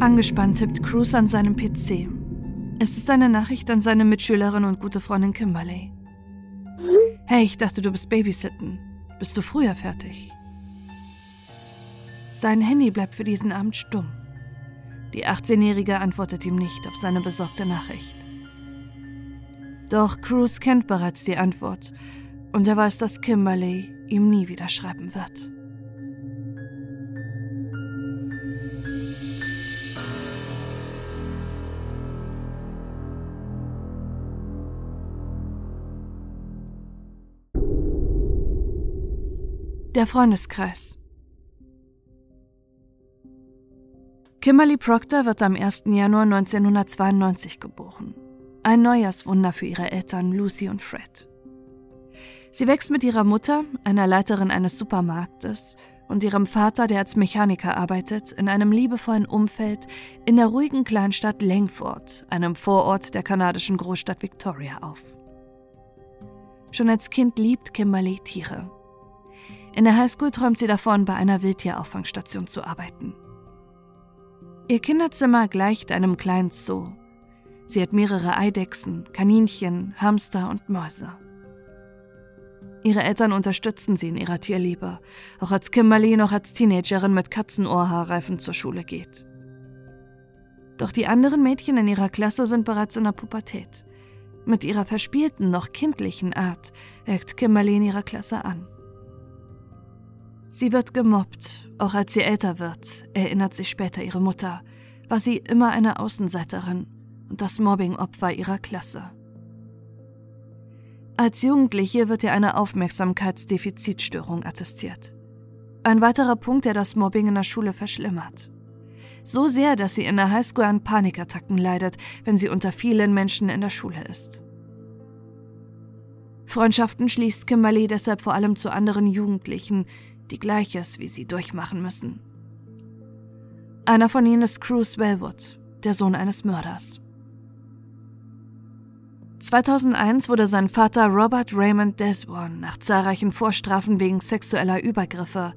Angespannt tippt Cruz an seinem PC. Es ist eine Nachricht an seine Mitschülerin und gute Freundin Kimberly. Hey, ich dachte, du bist Babysitten. Bist du früher fertig? Sein Handy bleibt für diesen Abend stumm. Die 18-Jährige antwortet ihm nicht auf seine besorgte Nachricht. Doch Cruz kennt bereits die Antwort und er weiß, dass Kimberly ihm nie wieder schreiben wird. Der Freundeskreis. Kimberly Proctor wird am 1. Januar 1992 geboren. Ein Neujahrswunder für ihre Eltern Lucy und Fred. Sie wächst mit ihrer Mutter, einer Leiterin eines Supermarktes, und ihrem Vater, der als Mechaniker arbeitet, in einem liebevollen Umfeld in der ruhigen Kleinstadt Langford, einem Vorort der kanadischen Großstadt Victoria, auf. Schon als Kind liebt Kimberly Tiere. In der Highschool träumt sie davon, bei einer Wildtierauffangstation zu arbeiten. Ihr Kinderzimmer gleicht einem kleinen Zoo. Sie hat mehrere Eidechsen, Kaninchen, Hamster und Mäuse. Ihre Eltern unterstützen sie in ihrer Tierliebe, auch als Kimberly noch als Teenagerin mit Katzenohrhaarreifen zur Schule geht. Doch die anderen Mädchen in ihrer Klasse sind bereits in der Pubertät. Mit ihrer verspielten, noch kindlichen Art eckt Kimberly in ihrer Klasse an. Sie wird gemobbt, auch als sie älter wird, erinnert sich später ihre Mutter, war sie immer eine Außenseiterin und das Mobbing-Opfer ihrer Klasse. Als Jugendliche wird ihr eine Aufmerksamkeitsdefizitstörung attestiert. Ein weiterer Punkt, der das Mobbing in der Schule verschlimmert. So sehr, dass sie in der Highschool an Panikattacken leidet, wenn sie unter vielen Menschen in der Schule ist. Freundschaften schließt Kimberly deshalb vor allem zu anderen Jugendlichen, die Gleiches wie sie durchmachen müssen. Einer von ihnen ist Cruz Wellwood, der Sohn eines Mörders. 2001 wurde sein Vater Robert Raymond Desborn nach zahlreichen Vorstrafen wegen sexueller Übergriffe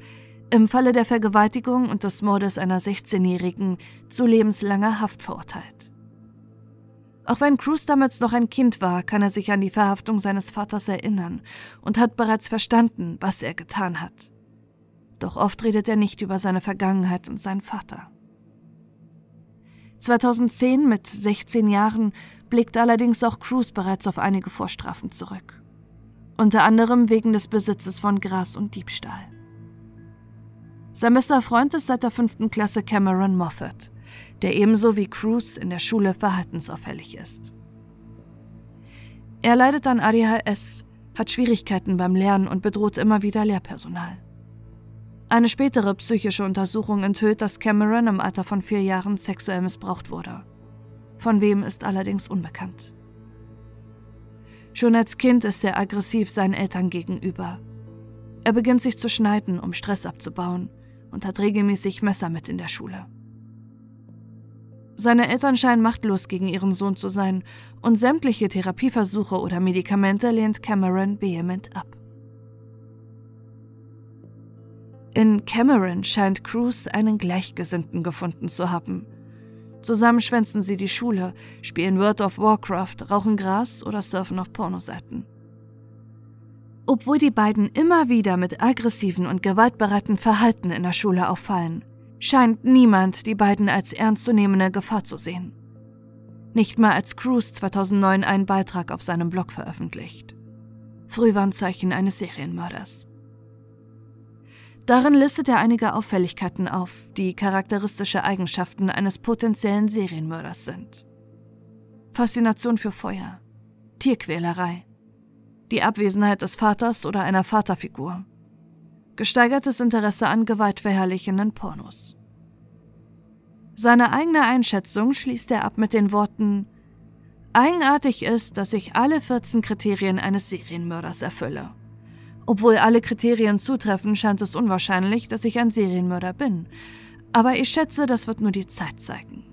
im Falle der Vergewaltigung und des Mordes einer 16-Jährigen zu lebenslanger Haft verurteilt. Auch wenn Cruz damals noch ein Kind war, kann er sich an die Verhaftung seines Vaters erinnern und hat bereits verstanden, was er getan hat. Doch oft redet er nicht über seine Vergangenheit und seinen Vater. 2010 mit 16 Jahren blickt allerdings auch Cruz bereits auf einige Vorstrafen zurück. Unter anderem wegen des Besitzes von Gras und Diebstahl. Sein bester Freund ist seit der fünften Klasse Cameron Moffat, der ebenso wie Cruz in der Schule verhaltensauffällig ist. Er leidet an ADHS, hat Schwierigkeiten beim Lernen und bedroht immer wieder Lehrpersonal. Eine spätere psychische Untersuchung enthüllt, dass Cameron im Alter von vier Jahren sexuell missbraucht wurde. Von wem ist allerdings unbekannt. Schon als Kind ist er aggressiv seinen Eltern gegenüber. Er beginnt sich zu schneiden, um Stress abzubauen und hat regelmäßig Messer mit in der Schule. Seine Eltern scheinen machtlos gegen ihren Sohn zu sein und sämtliche Therapieversuche oder Medikamente lehnt Cameron vehement ab. In Cameron scheint Cruz einen Gleichgesinnten gefunden zu haben. Zusammen schwänzen sie die Schule, spielen World of Warcraft, rauchen Gras oder surfen auf Pornoseiten. Obwohl die beiden immer wieder mit aggressiven und gewaltbereiten Verhalten in der Schule auffallen, scheint niemand die beiden als ernstzunehmende Gefahr zu sehen. Nicht mal als Cruz 2009 einen Beitrag auf seinem Blog veröffentlicht. Frühwarnzeichen eines Serienmörders. Darin listet er einige Auffälligkeiten auf, die charakteristische Eigenschaften eines potenziellen Serienmörders sind. Faszination für Feuer, Tierquälerei, die Abwesenheit des Vaters oder einer Vaterfigur, gesteigertes Interesse an gewaltverherrlichenden Pornos. Seine eigene Einschätzung schließt er ab mit den Worten Eigenartig ist, dass ich alle 14 Kriterien eines Serienmörders erfülle. Obwohl alle Kriterien zutreffen, scheint es unwahrscheinlich, dass ich ein Serienmörder bin. Aber ich schätze, das wird nur die Zeit zeigen.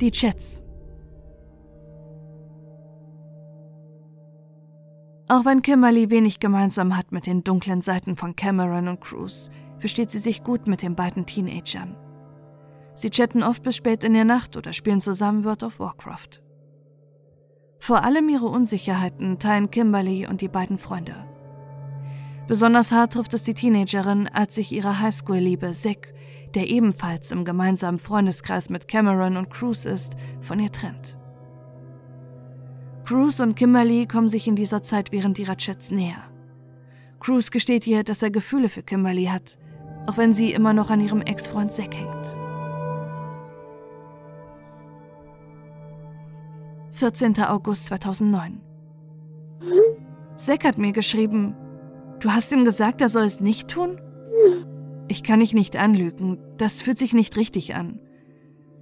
Die Chats. Auch wenn Kimberly wenig gemeinsam hat mit den dunklen Seiten von Cameron und Cruz, versteht sie sich gut mit den beiden Teenagern. Sie chatten oft bis spät in der Nacht oder spielen zusammen World of Warcraft. Vor allem ihre Unsicherheiten teilen Kimberly und die beiden Freunde. Besonders hart trifft es die Teenagerin, als sich ihre Highschool-Liebe Zack, der ebenfalls im gemeinsamen Freundeskreis mit Cameron und Cruz ist, von ihr trennt. Cruz und Kimberly kommen sich in dieser Zeit während ihrer Chats näher. Cruz gesteht ihr, dass er Gefühle für Kimberly hat, auch wenn sie immer noch an ihrem Ex-Freund Zack hängt. 14. August 2009 Zack hat mir geschrieben, du hast ihm gesagt, er soll es nicht tun? Ich kann dich nicht anlügen, das fühlt sich nicht richtig an.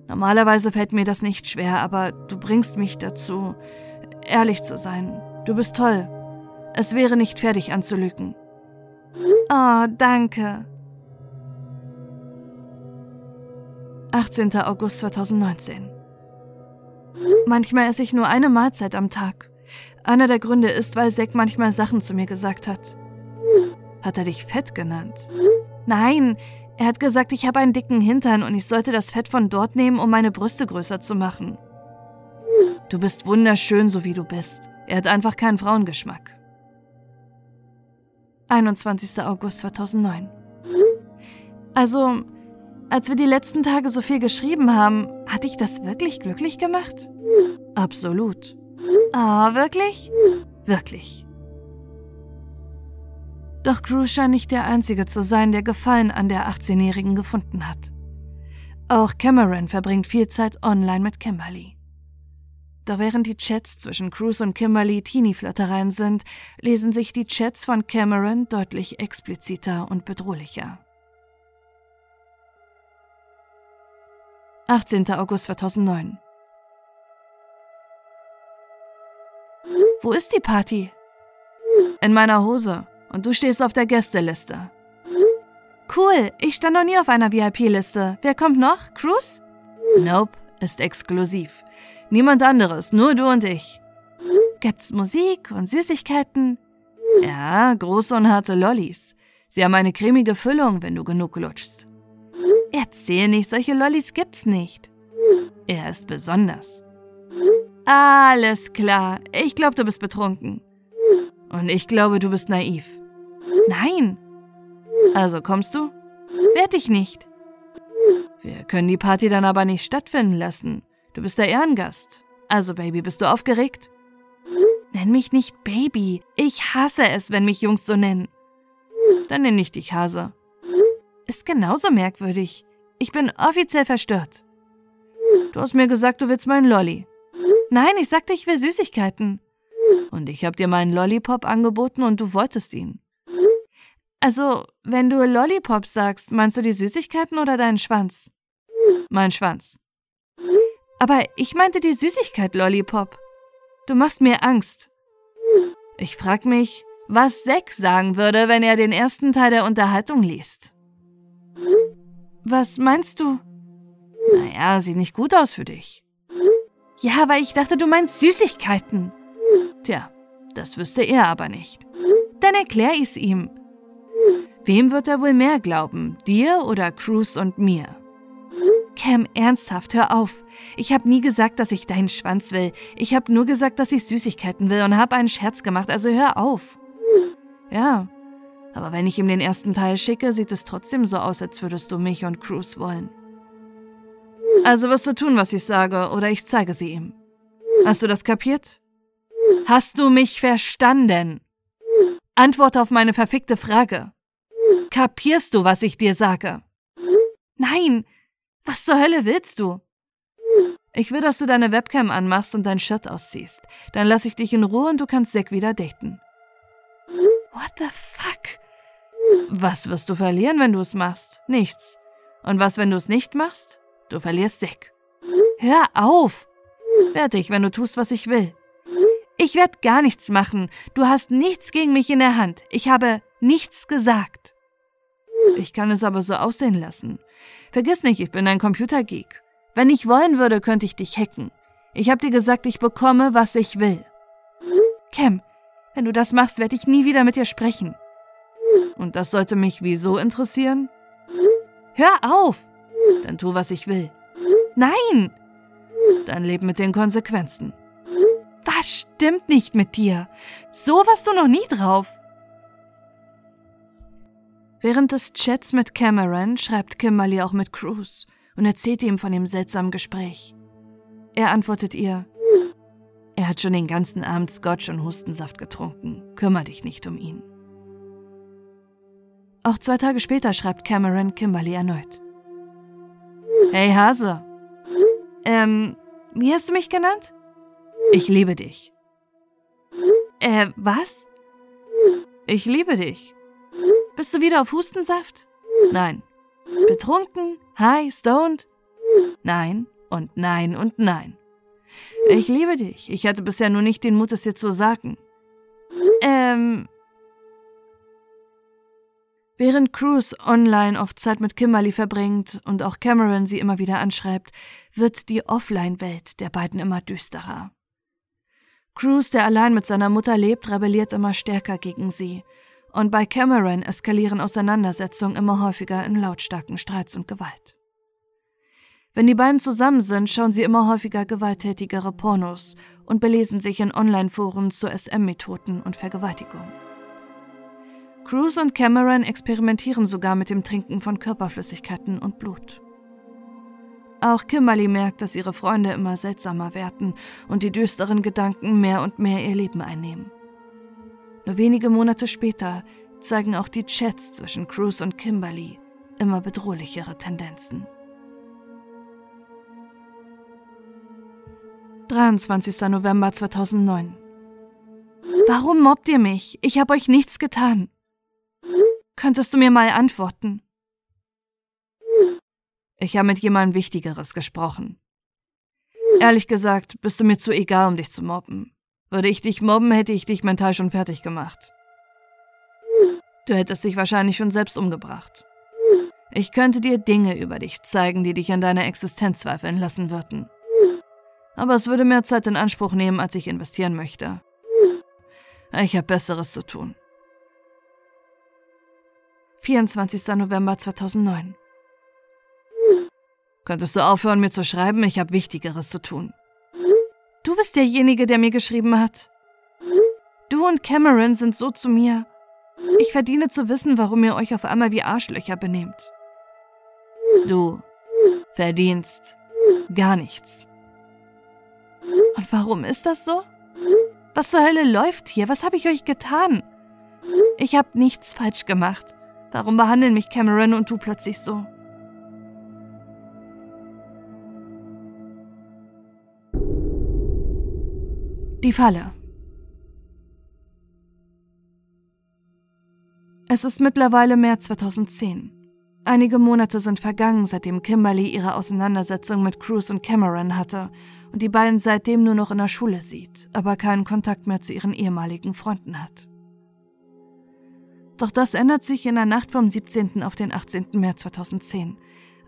Normalerweise fällt mir das nicht schwer, aber du bringst mich dazu, ehrlich zu sein. Du bist toll. Es wäre nicht dich anzulügen. Oh, danke. 18. August 2019 Manchmal esse ich nur eine Mahlzeit am Tag. Einer der Gründe ist, weil Zack manchmal Sachen zu mir gesagt hat. Hat er dich fett genannt? Nein, er hat gesagt, ich habe einen dicken Hintern und ich sollte das Fett von dort nehmen, um meine Brüste größer zu machen. Du bist wunderschön, so wie du bist. Er hat einfach keinen Frauengeschmack. 21. August 2009. Also, als wir die letzten Tage so viel geschrieben haben, hat dich das wirklich glücklich gemacht? Absolut. Ah, wirklich? Wirklich. Doch Cruz scheint nicht der Einzige zu sein, der Gefallen an der 18-Jährigen gefunden hat. Auch Cameron verbringt viel Zeit online mit Kimberly. Doch während die Chats zwischen Cruz und Kimberly Teenie-Flirtereien sind, lesen sich die Chats von Cameron deutlich expliziter und bedrohlicher. 18. August 2009 Wo ist die Party? In meiner Hose. Und du stehst auf der Gästeliste. Cool, ich stand noch nie auf einer VIP-Liste. Wer kommt noch? Cruz? Nope, ist exklusiv. Niemand anderes, nur du und ich. Gibt's Musik und Süßigkeiten? Ja, große und harte Lollis. Sie haben eine cremige Füllung, wenn du genug lutschst. Erzähl nicht, solche Lollis gibt's nicht. Er ist besonders. Alles klar, ich glaube, du bist betrunken. Und ich glaube, du bist naiv. Nein. Also kommst du? Werd ich nicht. Wir können die Party dann aber nicht stattfinden lassen. Du bist der Ehrengast. Also, Baby, bist du aufgeregt? Nenn mich nicht Baby. Ich hasse es, wenn mich Jungs so nennen. Dann nenn ich dich Hase. Ist genauso merkwürdig. Ich bin offiziell verstört. Du hast mir gesagt, du willst meinen Lolli. Nein, ich sagte, ich will Süßigkeiten. Und ich hab dir meinen Lollipop angeboten und du wolltest ihn. Also, wenn du Lollipop sagst, meinst du die Süßigkeiten oder deinen Schwanz? Mein Schwanz. Aber ich meinte die Süßigkeit Lollipop. Du machst mir Angst. Ich frag mich, was Zack sagen würde, wenn er den ersten Teil der Unterhaltung liest. Was meinst du? Naja, sieht nicht gut aus für dich. Ja, aber ich dachte, du meinst Süßigkeiten. Tja, das wüsste er aber nicht. Dann erklär ich's ihm. Wem wird er wohl mehr glauben, dir oder Cruz und mir? Cam, ernsthaft, hör auf. Ich habe nie gesagt, dass ich deinen Schwanz will. Ich habe nur gesagt, dass ich Süßigkeiten will und habe einen Scherz gemacht, also hör auf. Ja, aber wenn ich ihm den ersten Teil schicke, sieht es trotzdem so aus, als würdest du mich und Cruz wollen. Also wirst du tun, was ich sage, oder ich zeige sie ihm. Hast du das kapiert? Hast du mich verstanden? Antworte auf meine verfickte Frage. Kapierst du, was ich dir sage? Nein, was zur Hölle willst du? Ich will, dass du deine Webcam anmachst und dein Shirt ausziehst. Dann lass ich dich in Ruhe und du kannst Zack wieder daten. What the fuck? Was wirst du verlieren, wenn du es machst? Nichts. Und was, wenn du es nicht machst? Du verlierst Zack. Hör auf! Ich, wenn du tust, was ich will. Ich werde gar nichts machen. Du hast nichts gegen mich in der Hand. Ich habe nichts gesagt. Ich kann es aber so aussehen lassen. Vergiss nicht, ich bin ein Computergeek. Wenn ich wollen würde, könnte ich dich hacken. Ich habe dir gesagt, ich bekomme, was ich will. Cam, Wenn du das machst, werde ich nie wieder mit dir sprechen. Und das sollte mich wieso interessieren? Hör auf! Dann tu, was ich will. Nein! Dann leb mit den Konsequenzen. Was stimmt nicht mit dir? So warst du noch nie drauf. Während des Chats mit Cameron schreibt Kimberly auch mit Cruz und erzählt ihm von dem seltsamen Gespräch. Er antwortet ihr, er hat schon den ganzen Abend Scotch und Hustensaft getrunken, kümmer dich nicht um ihn. Auch zwei Tage später schreibt Cameron Kimberly erneut. Hey Hase. Ähm, wie hast du mich genannt? Ich liebe dich. Äh, was? Ich liebe dich. Bist du wieder auf Hustensaft? Nein. Betrunken? High? Stoned? Nein und nein und nein. Ich liebe dich. Ich hatte bisher nur nicht den Mut, es dir zu sagen. Ähm. Während Cruz online oft Zeit mit Kimberly verbringt und auch Cameron sie immer wieder anschreibt, wird die Offline-Welt der beiden immer düsterer. Cruz, der allein mit seiner Mutter lebt, rebelliert immer stärker gegen sie und bei Cameron eskalieren Auseinandersetzungen immer häufiger in lautstarken Streits und Gewalt. Wenn die beiden zusammen sind, schauen sie immer häufiger gewalttätigere Pornos und belesen sich in Online-Foren zu SM-Methoden und Vergewaltigung. Cruz und Cameron experimentieren sogar mit dem Trinken von Körperflüssigkeiten und Blut. Auch Kimberly merkt, dass ihre Freunde immer seltsamer werden und die düsteren Gedanken mehr und mehr ihr Leben einnehmen. Nur wenige Monate später zeigen auch die Chats zwischen Cruz und Kimberly immer bedrohlichere Tendenzen. 23. November 2009 Warum mobbt ihr mich? Ich habe euch nichts getan. Könntest du mir mal antworten? Ich habe mit jemandem Wichtigeres gesprochen. Ehrlich gesagt, bist du mir zu egal, um dich zu mobben. Würde ich dich mobben, hätte ich dich mental schon fertig gemacht. Du hättest dich wahrscheinlich schon selbst umgebracht. Ich könnte dir Dinge über dich zeigen, die dich an deiner Existenz zweifeln lassen würden. Aber es würde mehr Zeit in Anspruch nehmen, als ich investieren möchte. Ich habe Besseres zu tun. 24. November 2009 Könntest du aufhören, mir zu schreiben? Ich habe Wichtigeres zu tun. Du bist derjenige, der mir geschrieben hat. Du und Cameron sind so zu mir. Ich verdiene zu wissen, warum ihr euch auf einmal wie Arschlöcher benehmt. Du verdienst gar nichts. Und warum ist das so? Was zur Hölle läuft hier? Was habe ich euch getan? Ich habe nichts falsch gemacht. Warum behandeln mich Cameron und du plötzlich so? Die Falle. Es ist mittlerweile März 2010. Einige Monate sind vergangen, seitdem Kimberly ihre Auseinandersetzung mit Cruz und Cameron hatte und die beiden seitdem nur noch in der Schule sieht, aber keinen Kontakt mehr zu ihren ehemaligen Freunden hat. Doch das ändert sich in der Nacht vom 17. auf den 18. März 2010,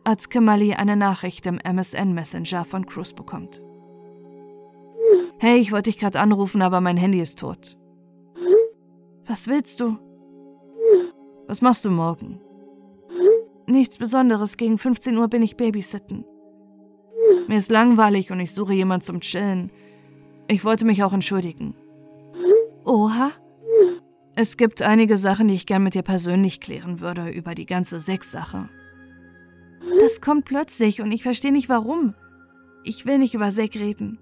als Kimberly eine Nachricht im MSN Messenger von Cruz bekommt. Hey, ich wollte dich gerade anrufen, aber mein Handy ist tot. Was willst du? Was machst du morgen? Nichts Besonderes, gegen 15 Uhr bin ich babysitten. Mir ist langweilig und ich suche jemand zum Chillen. Ich wollte mich auch entschuldigen. Oha? Es gibt einige Sachen, die ich gern mit dir persönlich klären würde über die ganze Sex-Sache. Das kommt plötzlich und ich verstehe nicht warum. Ich will nicht über Sex reden.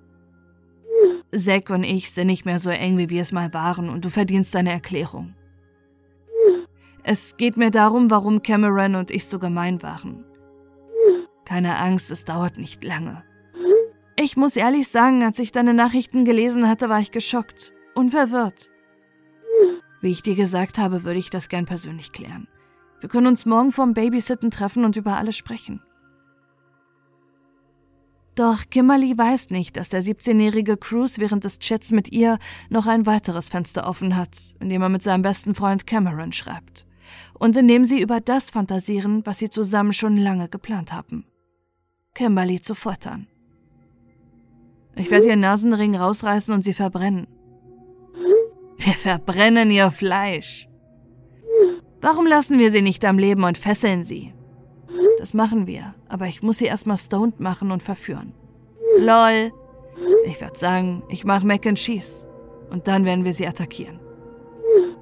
Zack und ich sind nicht mehr so eng, wie wir es mal waren, und du verdienst deine Erklärung. Es geht mir darum, warum Cameron und ich so gemein waren. Keine Angst, es dauert nicht lange. Ich muss ehrlich sagen, als ich deine Nachrichten gelesen hatte, war ich geschockt und verwirrt. Wie ich dir gesagt habe, würde ich das gern persönlich klären. Wir können uns morgen vorm Babysitten treffen und über alles sprechen. Doch Kimberly weiß nicht, dass der 17-jährige Cruz während des Chats mit ihr noch ein weiteres Fenster offen hat, in dem er mit seinem besten Freund Cameron schreibt. Und in dem sie über das fantasieren, was sie zusammen schon lange geplant haben. Kimberly zu foltern. Ich werde ihren Nasenring rausreißen und sie verbrennen. Wir verbrennen ihr Fleisch. Warum lassen wir sie nicht am Leben und fesseln sie? Das machen wir, aber ich muss sie erstmal stoned machen und verführen. Lol. Ich würde sagen, ich mache Mac and Cheese. Und dann werden wir sie attackieren.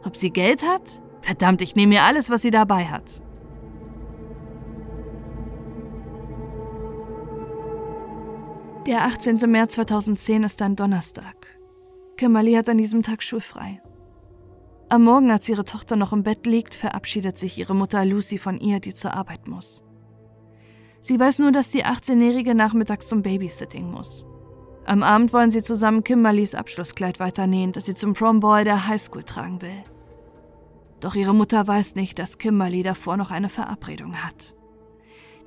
Ob sie Geld hat? Verdammt, ich nehme ihr alles, was sie dabei hat. Der 18. März 2010 ist ein Donnerstag. Kimberly hat an diesem Tag schulfrei. Am Morgen, als ihre Tochter noch im Bett liegt, verabschiedet sich ihre Mutter Lucy von ihr, die zur Arbeit muss. Sie weiß nur, dass die 18-Jährige nachmittags zum Babysitting muss. Am Abend wollen sie zusammen Kimberlys Abschlusskleid weiternähen, das sie zum Prom-Boy der Highschool tragen will. Doch ihre Mutter weiß nicht, dass Kimberly davor noch eine Verabredung hat.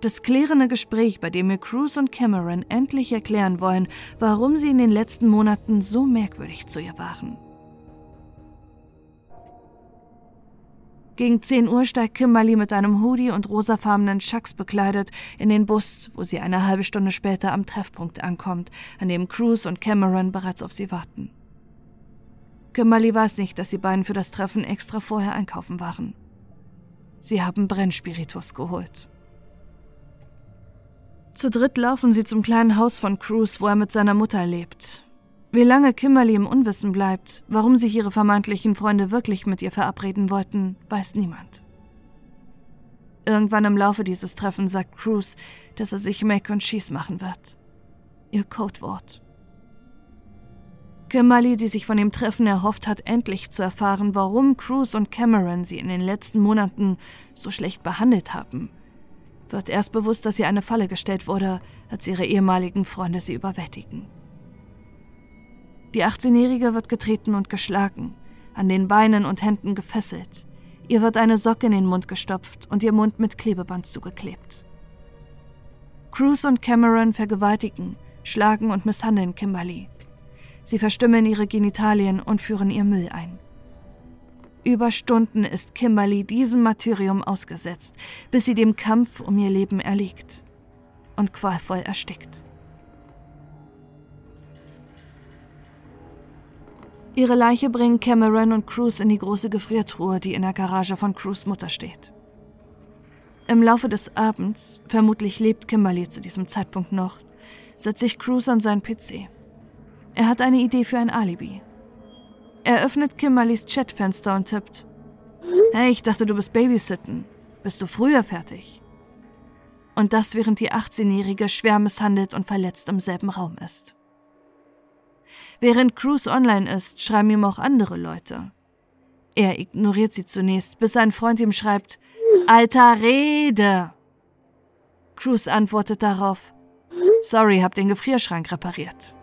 Das klärende Gespräch, bei dem mir Cruz und Cameron endlich erklären wollen, warum sie in den letzten Monaten so merkwürdig zu ihr waren. Gegen 10 Uhr steigt Kimberly mit einem Hoodie und rosafarbenen Chucks bekleidet in den Bus, wo sie eine halbe Stunde später am Treffpunkt ankommt, an dem Cruz und Cameron bereits auf sie warten. Kimberly weiß nicht, dass die beiden für das Treffen extra vorher einkaufen waren. Sie haben Brennspiritus geholt. Zu dritt laufen sie zum kleinen Haus von Cruz, wo er mit seiner Mutter lebt. Wie lange Kimberly im Unwissen bleibt, warum sich ihre vermeintlichen Freunde wirklich mit ihr verabreden wollten, weiß niemand. Irgendwann im Laufe dieses Treffens sagt Cruz, dass er sich Make und Cheese machen wird. Ihr Codewort. Kimberly, die sich von dem Treffen erhofft hat, endlich zu erfahren, warum Cruz und Cameron sie in den letzten Monaten so schlecht behandelt haben, wird erst bewusst, dass sie eine Falle gestellt wurde, als ihre ehemaligen Freunde sie überwältigen. Die 18-Jährige wird getreten und geschlagen, an den Beinen und Händen gefesselt. Ihr wird eine Socke in den Mund gestopft und ihr Mund mit Klebeband zugeklebt. Cruz und Cameron vergewaltigen, schlagen und misshandeln Kimberly. Sie verstümmeln ihre Genitalien und führen ihr Müll ein. Über Stunden ist Kimberly diesem Martyrium ausgesetzt, bis sie dem Kampf um ihr Leben erliegt und qualvoll erstickt. Ihre Leiche bringen Cameron und Cruz in die große Gefriertruhe, die in der Garage von Cruz Mutter steht. Im Laufe des Abends, vermutlich lebt Kimberly zu diesem Zeitpunkt noch, setzt sich Cruz an seinen PC. Er hat eine Idee für ein Alibi. Er öffnet Kimberlys Chatfenster und tippt: Hey, ich dachte, du bist Babysitten. Bist du früher fertig? Und das, während die 18-Jährige schwer misshandelt und verletzt im selben Raum ist. Während Cruz online ist, schreiben ihm auch andere Leute. Er ignoriert sie zunächst, bis sein Freund ihm schreibt, Alter, rede! Cruz antwortet darauf, Sorry, hab den Gefrierschrank repariert.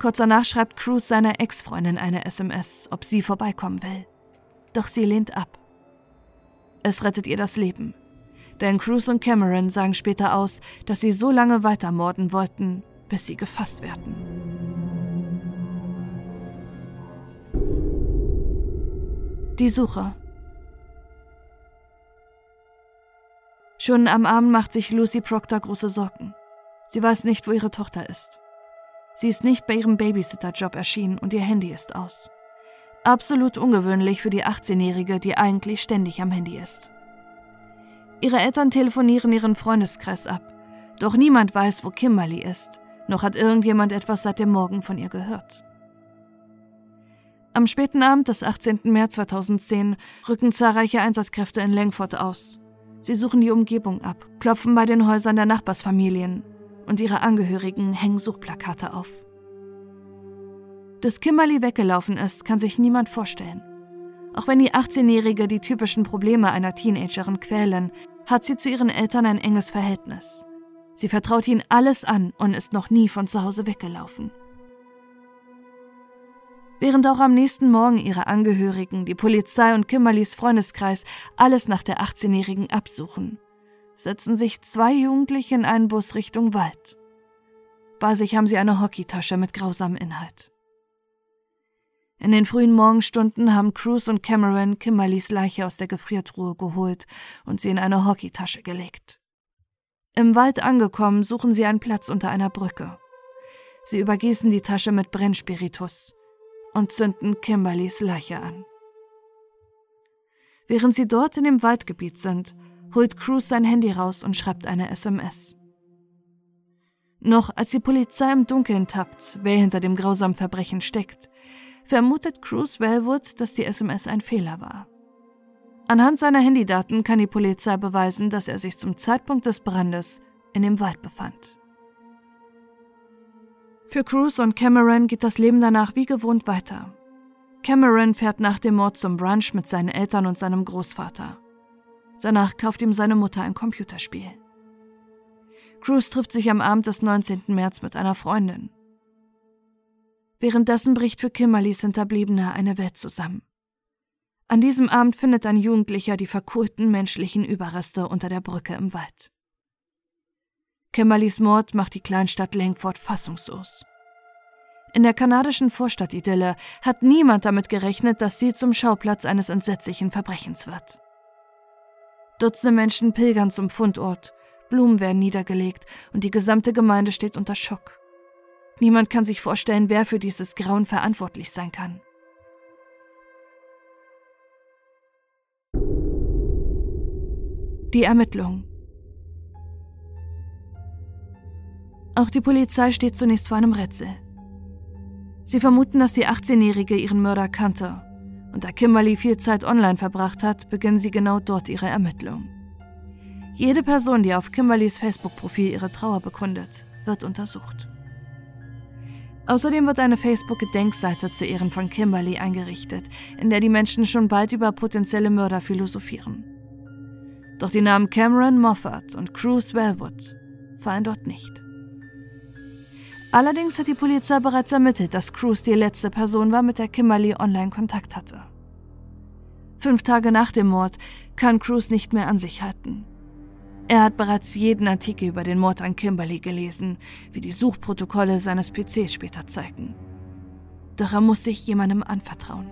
Kurz danach schreibt Cruz seiner Ex-Freundin eine SMS, ob sie vorbeikommen will. Doch sie lehnt ab. Es rettet ihr das Leben. Denn Cruz und Cameron sagen später aus, dass sie so lange weitermorden wollten, bis sie gefasst werden. Die Suche. Schon am Abend macht sich Lucy Proctor große Sorgen. Sie weiß nicht, wo ihre Tochter ist. Sie ist nicht bei ihrem Babysitterjob erschienen und ihr Handy ist aus. Absolut ungewöhnlich für die 18-Jährige, die eigentlich ständig am Handy ist. Ihre Eltern telefonieren ihren Freundeskreis ab, doch niemand weiß, wo Kimberly ist, noch hat irgendjemand etwas seit dem Morgen von ihr gehört. Am späten Abend des 18. März 2010 rücken zahlreiche Einsatzkräfte in Langford aus. Sie suchen die Umgebung ab, klopfen bei den Häusern der Nachbarsfamilien und ihre Angehörigen hängen Suchplakate auf. Dass Kimberly weggelaufen ist, kann sich niemand vorstellen. Auch wenn die 18-Jährige die typischen Probleme einer Teenagerin quälen, hat sie zu ihren Eltern ein enges Verhältnis. Sie vertraut ihnen alles an und ist noch nie von zu Hause weggelaufen. Während auch am nächsten Morgen ihre Angehörigen, die Polizei und Kimberlys Freundeskreis alles nach der 18-Jährigen absuchen, setzen sich zwei Jugendliche in einen Bus Richtung Wald. Bei sich haben sie eine Hockeytasche mit grausamem Inhalt. In den frühen Morgenstunden haben Cruz und Cameron Kimberlys Leiche aus der Gefriertruhe geholt und sie in eine Hockeytasche gelegt. Im Wald angekommen, suchen sie einen Platz unter einer Brücke. Sie übergießen die Tasche mit Brennspiritus und zünden Kimberlys Leiche an. Während sie dort in dem Waldgebiet sind, holt Cruz sein Handy raus und schreibt eine SMS. Noch als die Polizei im Dunkeln tappt, wer hinter dem grausamen Verbrechen steckt, vermutet Cruz Wellwood, dass die SMS ein Fehler war. Anhand seiner Handydaten kann die Polizei beweisen, dass er sich zum Zeitpunkt des Brandes in dem Wald befand. Für Cruz und Cameron geht das Leben danach wie gewohnt weiter. Cameron fährt nach dem Mord zum Brunch mit seinen Eltern und seinem Großvater. Danach kauft ihm seine Mutter ein Computerspiel. Cruz trifft sich am Abend des 19. März mit einer Freundin. Währenddessen bricht für Kimberlys Hinterbliebene eine Welt zusammen. An diesem Abend findet ein Jugendlicher die verkohlten menschlichen Überreste unter der Brücke im Wald. Kimberlys Mord macht die Kleinstadt Langford fassungslos. In der kanadischen Vorstadtidylle hat niemand damit gerechnet, dass sie zum Schauplatz eines entsetzlichen Verbrechens wird. Dutzende Menschen pilgern zum Fundort, Blumen werden niedergelegt und die gesamte Gemeinde steht unter Schock. Niemand kann sich vorstellen, wer für dieses Grauen verantwortlich sein kann. Die Ermittlung. Auch die Polizei steht zunächst vor einem Rätsel. Sie vermuten, dass die 18-Jährige ihren Mörder kannte. Und da Kimberly viel Zeit online verbracht hat, beginnen sie genau dort ihre Ermittlungen. Jede Person, die auf Kimberlys Facebook-Profil ihre Trauer bekundet, wird untersucht. Außerdem wird eine Facebook-Gedenkseite zu Ehren von Kimberly eingerichtet, in der die Menschen schon bald über potenzielle Mörder philosophieren. Doch die Namen Cameron Moffat und Cruz Wellwood fallen dort nicht. Allerdings hat die Polizei bereits ermittelt, dass Cruz die letzte Person war, mit der Kimberly online Kontakt hatte. Fünf Tage nach dem Mord kann Cruz nicht mehr an sich halten. Er hat bereits jeden Artikel über den Mord an Kimberly gelesen, wie die Suchprotokolle seines PCs später zeigen. Doch er muss sich jemandem anvertrauen.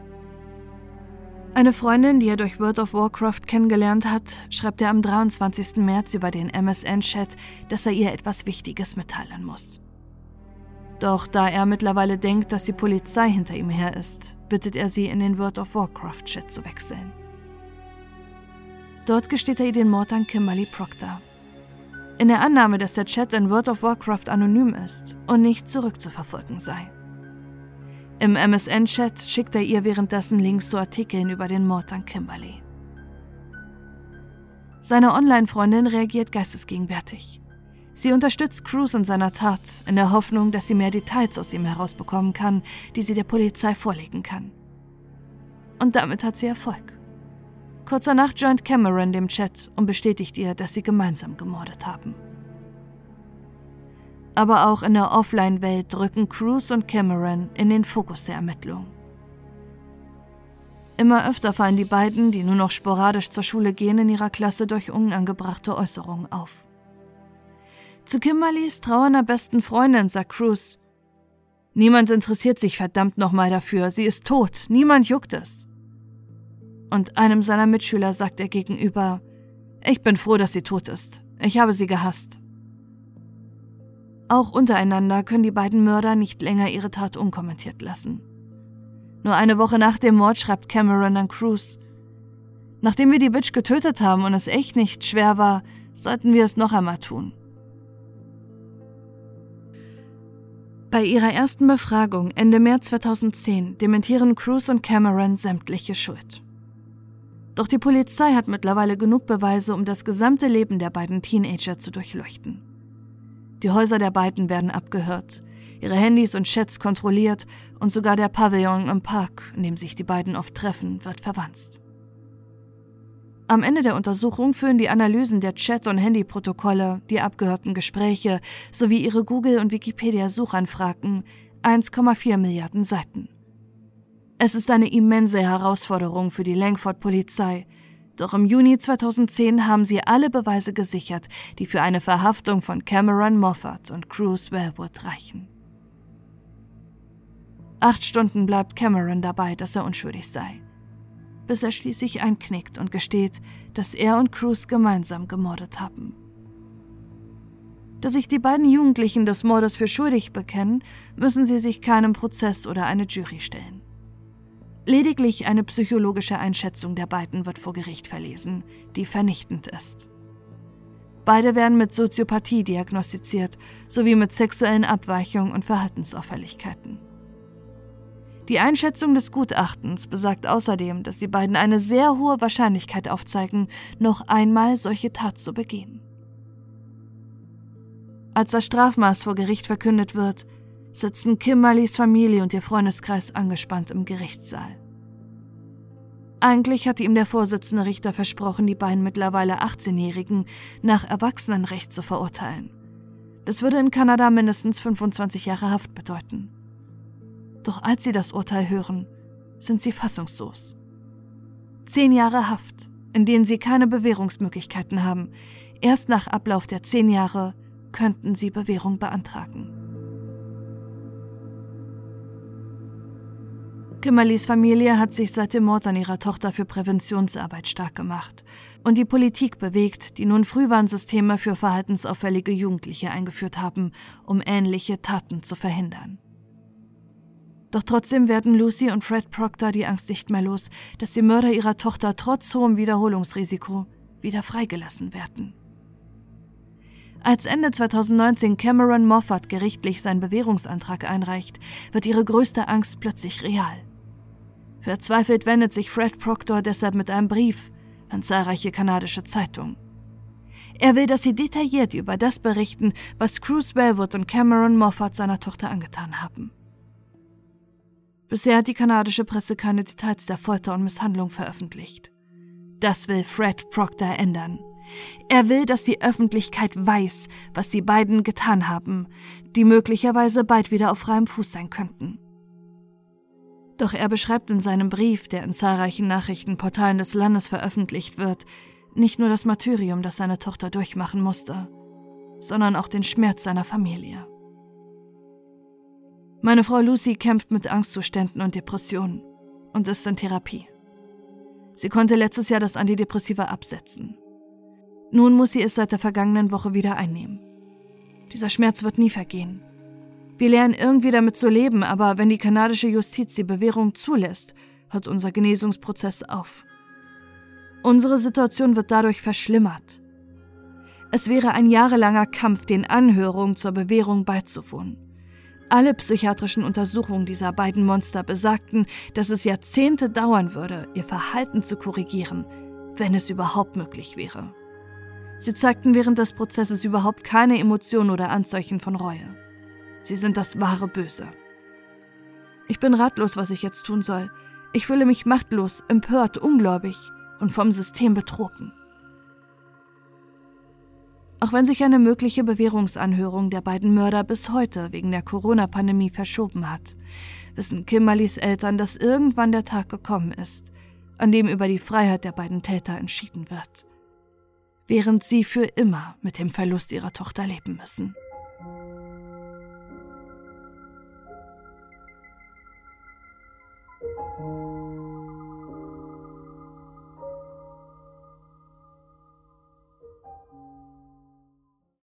Eine Freundin, die er durch World of Warcraft kennengelernt hat, schreibt er am 23. März über den MSN-Chat, dass er ihr etwas Wichtiges mitteilen muss. Doch da er mittlerweile denkt, dass die Polizei hinter ihm her ist, bittet er sie, in den World of Warcraft-Chat zu wechseln. Dort gesteht er ihr den Mord an Kimberly Proctor. In der Annahme, dass der Chat in World of Warcraft anonym ist und nicht zurückzuverfolgen sei. Im MSN-Chat schickt er ihr währenddessen Links zu Artikeln über den Mord an Kimberly. Seine Online-Freundin reagiert geistesgegenwärtig. Sie unterstützt Cruz in seiner Tat, in der Hoffnung, dass sie mehr Details aus ihm herausbekommen kann, die sie der Polizei vorlegen kann. Und damit hat sie Erfolg. Kurz danach joint Cameron dem Chat und bestätigt ihr, dass sie gemeinsam gemordet haben. Aber auch in der Offline-Welt drücken Cruz und Cameron in den Fokus der Ermittlung. Immer öfter fallen die beiden, die nur noch sporadisch zur Schule gehen, in ihrer Klasse durch unangebrachte Äußerungen auf. Zu Kimberlys trauernder besten Freundin sagt Cruz, Niemand interessiert sich verdammt nochmal dafür, sie ist tot, niemand juckt es. Und einem seiner Mitschüler sagt er gegenüber, ich bin froh, dass sie tot ist, ich habe sie gehasst. Auch untereinander können die beiden Mörder nicht länger ihre Tat unkommentiert lassen. Nur eine Woche nach dem Mord schreibt Cameron an Cruz, Nachdem wir die Bitch getötet haben und es echt nicht schwer war, sollten wir es noch einmal tun. Bei ihrer ersten Befragung Ende März 2010 dementieren Cruz und Cameron sämtliche Schuld. Doch die Polizei hat mittlerweile genug Beweise, um das gesamte Leben der beiden Teenager zu durchleuchten. Die Häuser der beiden werden abgehört, ihre Handys und Chats kontrolliert und sogar der Pavillon im Park, in dem sich die beiden oft treffen, wird verwanzt. Am Ende der Untersuchung füllen die Analysen der Chat- und Handyprotokolle, die abgehörten Gespräche sowie ihre Google- und Wikipedia-Suchanfragen 1,4 Milliarden Seiten. Es ist eine immense Herausforderung für die Langford-Polizei, doch im Juni 2010 haben sie alle Beweise gesichert, die für eine Verhaftung von Cameron Moffat und Cruz Wellwood reichen. Acht Stunden bleibt Cameron dabei, dass er unschuldig sei bis er schließlich einknickt und gesteht, dass er und Cruz gemeinsam gemordet haben. Da sich die beiden Jugendlichen des Mordes für schuldig bekennen, müssen sie sich keinem Prozess oder eine Jury stellen. Lediglich eine psychologische Einschätzung der beiden wird vor Gericht verlesen, die vernichtend ist. Beide werden mit Soziopathie diagnostiziert, sowie mit sexuellen Abweichungen und Verhaltensauffälligkeiten. Die Einschätzung des Gutachtens besagt außerdem, dass die beiden eine sehr hohe Wahrscheinlichkeit aufzeigen, noch einmal solche Tat zu begehen. Als das Strafmaß vor Gericht verkündet wird, sitzen Kimberlys Familie und ihr Freundeskreis angespannt im Gerichtssaal. Eigentlich hatte ihm der Vorsitzende Richter versprochen, die beiden mittlerweile 18-Jährigen nach Erwachsenenrecht zu verurteilen. Das würde in Kanada mindestens 25 Jahre Haft bedeuten. Doch als sie das Urteil hören, sind sie fassungslos. Zehn Jahre Haft, in denen sie keine Bewährungsmöglichkeiten haben. Erst nach Ablauf der zehn Jahre könnten sie Bewährung beantragen. Kimberlys Familie hat sich seit dem Mord an ihrer Tochter für Präventionsarbeit stark gemacht und die Politik bewegt, die nun Frühwarnsysteme für verhaltensauffällige Jugendliche eingeführt haben, um ähnliche Taten zu verhindern. Doch trotzdem werden Lucy und Fred Proctor die Angst nicht mehr los, dass die Mörder ihrer Tochter trotz hohem Wiederholungsrisiko wieder freigelassen werden. Als Ende 2019 Cameron Moffat gerichtlich seinen Bewährungsantrag einreicht, wird ihre größte Angst plötzlich real. Verzweifelt wendet sich Fred Proctor deshalb mit einem Brief an zahlreiche kanadische Zeitungen. Er will, dass sie detailliert über das berichten, was Cruz Wellwood und Cameron Moffat seiner Tochter angetan haben. Bisher hat die kanadische Presse keine Details der Folter und Misshandlung veröffentlicht. Das will Fred Proctor ändern. Er will, dass die Öffentlichkeit weiß, was die beiden getan haben, die möglicherweise bald wieder auf freiem Fuß sein könnten. Doch er beschreibt in seinem Brief, der in zahlreichen Nachrichtenportalen des Landes veröffentlicht wird, nicht nur das Martyrium, das seine Tochter durchmachen musste, sondern auch den Schmerz seiner Familie. Meine Frau Lucy kämpft mit Angstzuständen und Depressionen und ist in Therapie. Sie konnte letztes Jahr das Antidepressiva absetzen. Nun muss sie es seit der vergangenen Woche wieder einnehmen. Dieser Schmerz wird nie vergehen. Wir lernen irgendwie damit zu leben, aber wenn die kanadische Justiz die Bewährung zulässt, hört unser Genesungsprozess auf. Unsere Situation wird dadurch verschlimmert. Es wäre ein jahrelanger Kampf, den Anhörungen zur Bewährung beizuwohnen. Alle psychiatrischen Untersuchungen dieser beiden Monster besagten, dass es Jahrzehnte dauern würde, ihr Verhalten zu korrigieren, wenn es überhaupt möglich wäre. Sie zeigten während des Prozesses überhaupt keine Emotionen oder Anzeichen von Reue. Sie sind das wahre Böse. Ich bin ratlos, was ich jetzt tun soll. Ich fühle mich machtlos, empört, ungläubig und vom System betrogen. Auch wenn sich eine mögliche Bewährungsanhörung der beiden Mörder bis heute wegen der Corona-Pandemie verschoben hat, wissen Kimberlys Eltern, dass irgendwann der Tag gekommen ist, an dem über die Freiheit der beiden Täter entschieden wird, während sie für immer mit dem Verlust ihrer Tochter leben müssen.